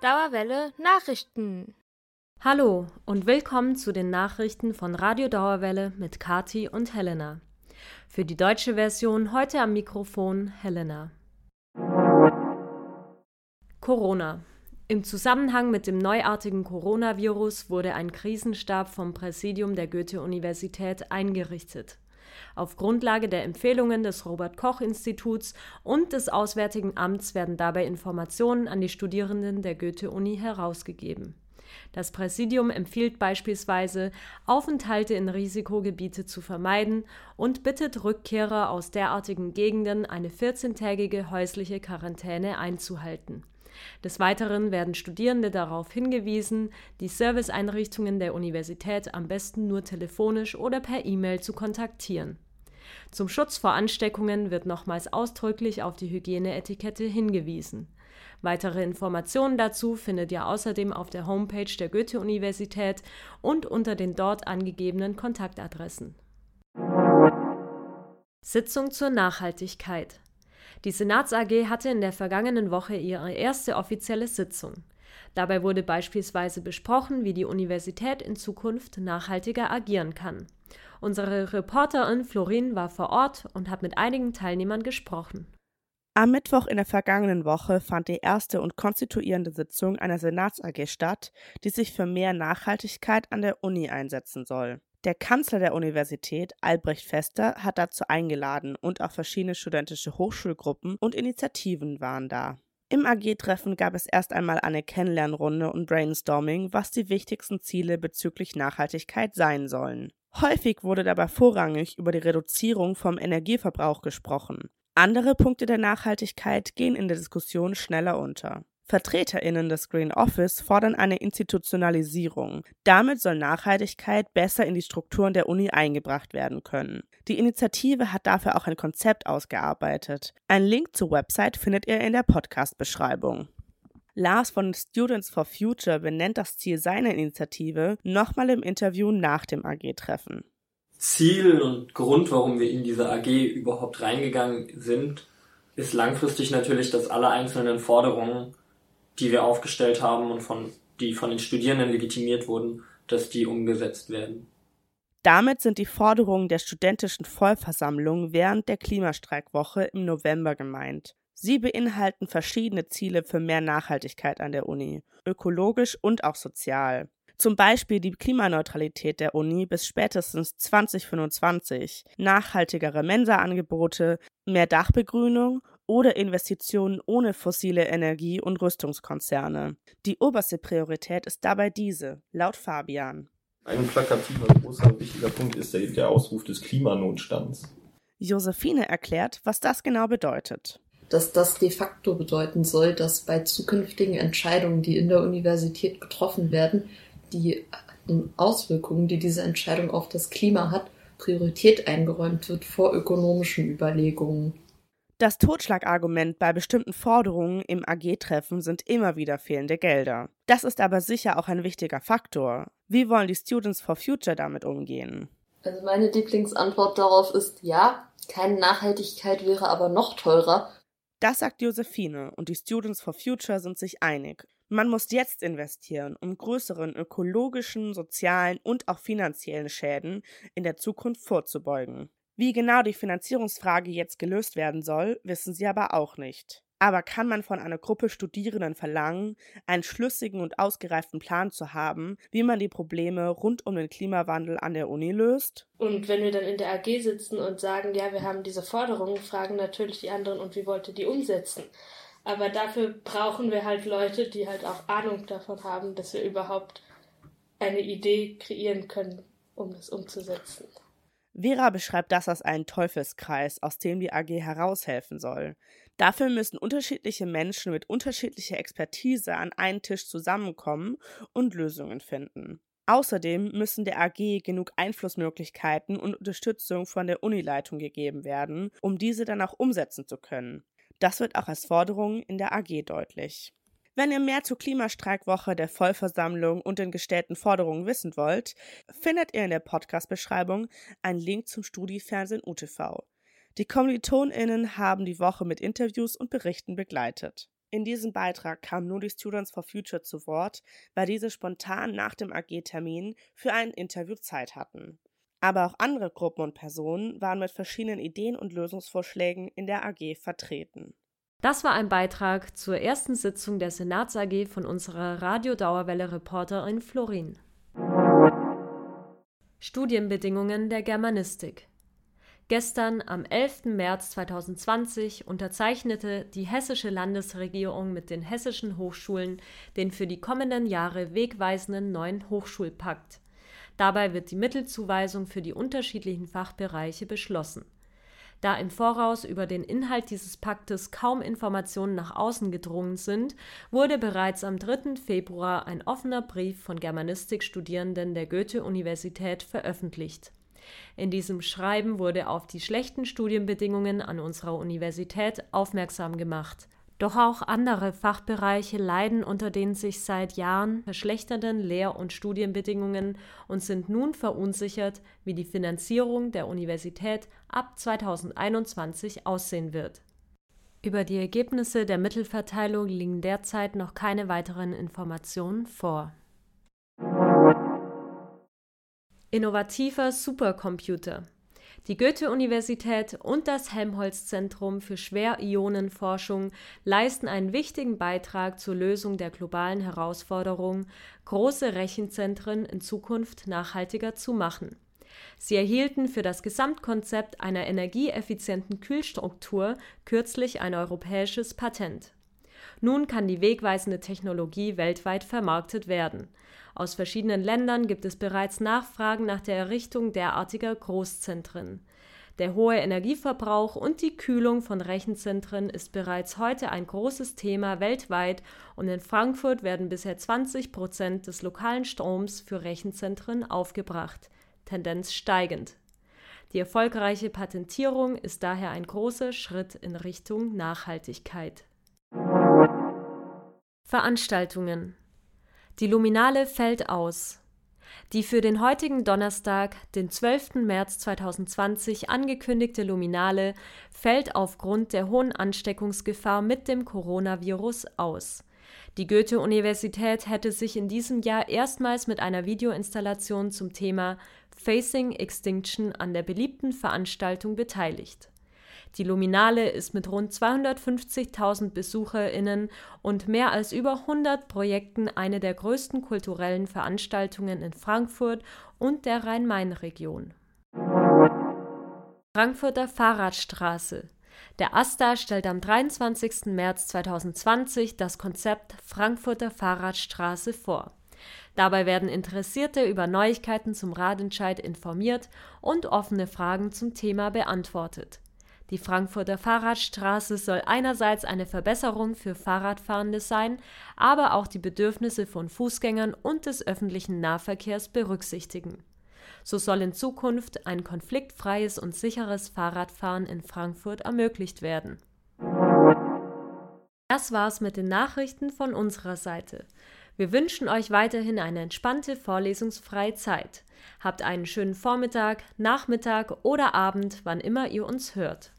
Dauerwelle Nachrichten. Hallo und willkommen zu den Nachrichten von Radio Dauerwelle mit Kati und Helena. Für die deutsche Version heute am Mikrofon Helena. Corona. Im Zusammenhang mit dem neuartigen Coronavirus wurde ein Krisenstab vom Präsidium der Goethe-Universität eingerichtet. Auf Grundlage der Empfehlungen des Robert Koch Instituts und des Auswärtigen Amts werden dabei Informationen an die Studierenden der Goethe-Uni herausgegeben. Das Präsidium empfiehlt beispielsweise, Aufenthalte in Risikogebiete zu vermeiden und bittet Rückkehrer aus derartigen Gegenden, eine 14-tägige häusliche Quarantäne einzuhalten. Des Weiteren werden Studierende darauf hingewiesen, die Serviceeinrichtungen der Universität am besten nur telefonisch oder per E-Mail zu kontaktieren. Zum Schutz vor Ansteckungen wird nochmals ausdrücklich auf die Hygieneetikette hingewiesen. Weitere Informationen dazu findet ihr außerdem auf der Homepage der Goethe-Universität und unter den dort angegebenen Kontaktadressen. Sitzung zur Nachhaltigkeit die Senats AG hatte in der vergangenen Woche ihre erste offizielle Sitzung. Dabei wurde beispielsweise besprochen, wie die Universität in Zukunft nachhaltiger agieren kann. Unsere Reporterin Florin war vor Ort und hat mit einigen Teilnehmern gesprochen. Am Mittwoch in der vergangenen Woche fand die erste und konstituierende Sitzung einer Senats AG statt, die sich für mehr Nachhaltigkeit an der Uni einsetzen soll. Der Kanzler der Universität, Albrecht Fester, hat dazu eingeladen und auch verschiedene studentische Hochschulgruppen und Initiativen waren da. Im AG-Treffen gab es erst einmal eine Kennenlernrunde und Brainstorming, was die wichtigsten Ziele bezüglich Nachhaltigkeit sein sollen. Häufig wurde dabei vorrangig über die Reduzierung vom Energieverbrauch gesprochen. Andere Punkte der Nachhaltigkeit gehen in der Diskussion schneller unter. VertreterInnen des Green Office fordern eine Institutionalisierung. Damit soll Nachhaltigkeit besser in die Strukturen der Uni eingebracht werden können. Die Initiative hat dafür auch ein Konzept ausgearbeitet. Ein Link zur Website findet ihr in der Podcast-Beschreibung. Lars von Students for Future benennt das Ziel seiner Initiative nochmal im Interview nach dem AG-Treffen. Ziel und Grund, warum wir in diese AG überhaupt reingegangen sind, ist langfristig natürlich, dass alle einzelnen Forderungen die wir aufgestellt haben und von, die von den Studierenden legitimiert wurden, dass die umgesetzt werden. Damit sind die Forderungen der studentischen Vollversammlung während der Klimastreikwoche im November gemeint. Sie beinhalten verschiedene Ziele für mehr Nachhaltigkeit an der Uni, ökologisch und auch sozial. Zum Beispiel die Klimaneutralität der Uni bis spätestens 2025, nachhaltigere Mensaangebote, mehr Dachbegrünung oder Investitionen ohne fossile Energie und Rüstungskonzerne. Die oberste Priorität ist dabei diese, laut Fabian. Ein plakativer, großer und wichtiger Punkt ist der, der Ausruf des Klimanotstands. Josephine erklärt, was das genau bedeutet dass das de facto bedeuten soll, dass bei zukünftigen Entscheidungen, die in der Universität getroffen werden, die Auswirkungen, die diese Entscheidung auf das Klima hat, Priorität eingeräumt wird vor ökonomischen Überlegungen. Das Totschlagargument bei bestimmten Forderungen im AG-Treffen sind immer wieder fehlende Gelder. Das ist aber sicher auch ein wichtiger Faktor. Wie wollen die Students for Future damit umgehen? Also meine Lieblingsantwort darauf ist ja, keine Nachhaltigkeit wäre aber noch teurer. Das sagt Josephine und die Students for Future sind sich einig. Man muss jetzt investieren, um größeren ökologischen, sozialen und auch finanziellen Schäden in der Zukunft vorzubeugen. Wie genau die Finanzierungsfrage jetzt gelöst werden soll, wissen sie aber auch nicht. Aber kann man von einer Gruppe Studierenden verlangen, einen schlüssigen und ausgereiften Plan zu haben, wie man die Probleme rund um den Klimawandel an der Uni löst? Und wenn wir dann in der AG sitzen und sagen, ja, wir haben diese Forderungen, fragen natürlich die anderen, und wie wollt ihr die umsetzen? Aber dafür brauchen wir halt Leute, die halt auch Ahnung davon haben, dass wir überhaupt eine Idee kreieren können, um das umzusetzen. Vera beschreibt das als einen Teufelskreis, aus dem die AG heraushelfen soll. Dafür müssen unterschiedliche Menschen mit unterschiedlicher Expertise an einen Tisch zusammenkommen und Lösungen finden. Außerdem müssen der AG genug Einflussmöglichkeiten und Unterstützung von der Unileitung gegeben werden, um diese dann auch umsetzen zu können. Das wird auch als Forderung in der AG deutlich. Wenn ihr mehr zur Klimastreikwoche der Vollversammlung und den gestellten Forderungen wissen wollt, findet ihr in der Podcast-Beschreibung einen Link zum Studiefernsehen UTV. Die KommilitonInnen haben die Woche mit Interviews und Berichten begleitet. In diesem Beitrag kam nur die Students for Future zu Wort, weil diese spontan nach dem AG-Termin für ein Interview Zeit hatten. Aber auch andere Gruppen und Personen waren mit verschiedenen Ideen und Lösungsvorschlägen in der AG vertreten. Das war ein Beitrag zur ersten Sitzung der Senats AG von unserer Radiodauerwelle-Reporterin Florin. Studienbedingungen der Germanistik. Gestern, am 11. März 2020, unterzeichnete die hessische Landesregierung mit den hessischen Hochschulen den für die kommenden Jahre wegweisenden neuen Hochschulpakt. Dabei wird die Mittelzuweisung für die unterschiedlichen Fachbereiche beschlossen. Da im Voraus über den Inhalt dieses Paktes kaum Informationen nach außen gedrungen sind, wurde bereits am 3. Februar ein offener Brief von Germanistikstudierenden der Goethe-Universität veröffentlicht. In diesem Schreiben wurde auf die schlechten Studienbedingungen an unserer Universität aufmerksam gemacht. Doch auch andere Fachbereiche leiden unter den sich seit Jahren verschlechternden Lehr- und Studienbedingungen und sind nun verunsichert, wie die Finanzierung der Universität ab 2021 aussehen wird. Über die Ergebnisse der Mittelverteilung liegen derzeit noch keine weiteren Informationen vor. Innovativer Supercomputer die Goethe-Universität und das Helmholtz-Zentrum für Schwerionenforschung leisten einen wichtigen Beitrag zur Lösung der globalen Herausforderung, große Rechenzentren in Zukunft nachhaltiger zu machen. Sie erhielten für das Gesamtkonzept einer energieeffizienten Kühlstruktur kürzlich ein europäisches Patent. Nun kann die wegweisende Technologie weltweit vermarktet werden. Aus verschiedenen Ländern gibt es bereits Nachfragen nach der Errichtung derartiger Großzentren. Der hohe Energieverbrauch und die Kühlung von Rechenzentren ist bereits heute ein großes Thema weltweit und in Frankfurt werden bisher 20 Prozent des lokalen Stroms für Rechenzentren aufgebracht, Tendenz steigend. Die erfolgreiche Patentierung ist daher ein großer Schritt in Richtung Nachhaltigkeit. Veranstaltungen die Luminale fällt aus. Die für den heutigen Donnerstag, den 12. März 2020 angekündigte Luminale fällt aufgrund der hohen Ansteckungsgefahr mit dem Coronavirus aus. Die Goethe-Universität hätte sich in diesem Jahr erstmals mit einer Videoinstallation zum Thema Facing Extinction an der beliebten Veranstaltung beteiligt. Die Luminale ist mit rund 250.000 BesucherInnen und mehr als über 100 Projekten eine der größten kulturellen Veranstaltungen in Frankfurt und der Rhein-Main-Region. Frankfurter Fahrradstraße der AStA stellt am 23. März 2020 das Konzept Frankfurter Fahrradstraße vor. Dabei werden Interessierte über Neuigkeiten zum Radentscheid informiert und offene Fragen zum Thema beantwortet. Die Frankfurter Fahrradstraße soll einerseits eine Verbesserung für Fahrradfahrende sein, aber auch die Bedürfnisse von Fußgängern und des öffentlichen Nahverkehrs berücksichtigen. So soll in Zukunft ein konfliktfreies und sicheres Fahrradfahren in Frankfurt ermöglicht werden. Das war's mit den Nachrichten von unserer Seite. Wir wünschen euch weiterhin eine entspannte vorlesungsfreie Zeit. Habt einen schönen Vormittag, Nachmittag oder Abend, wann immer ihr uns hört.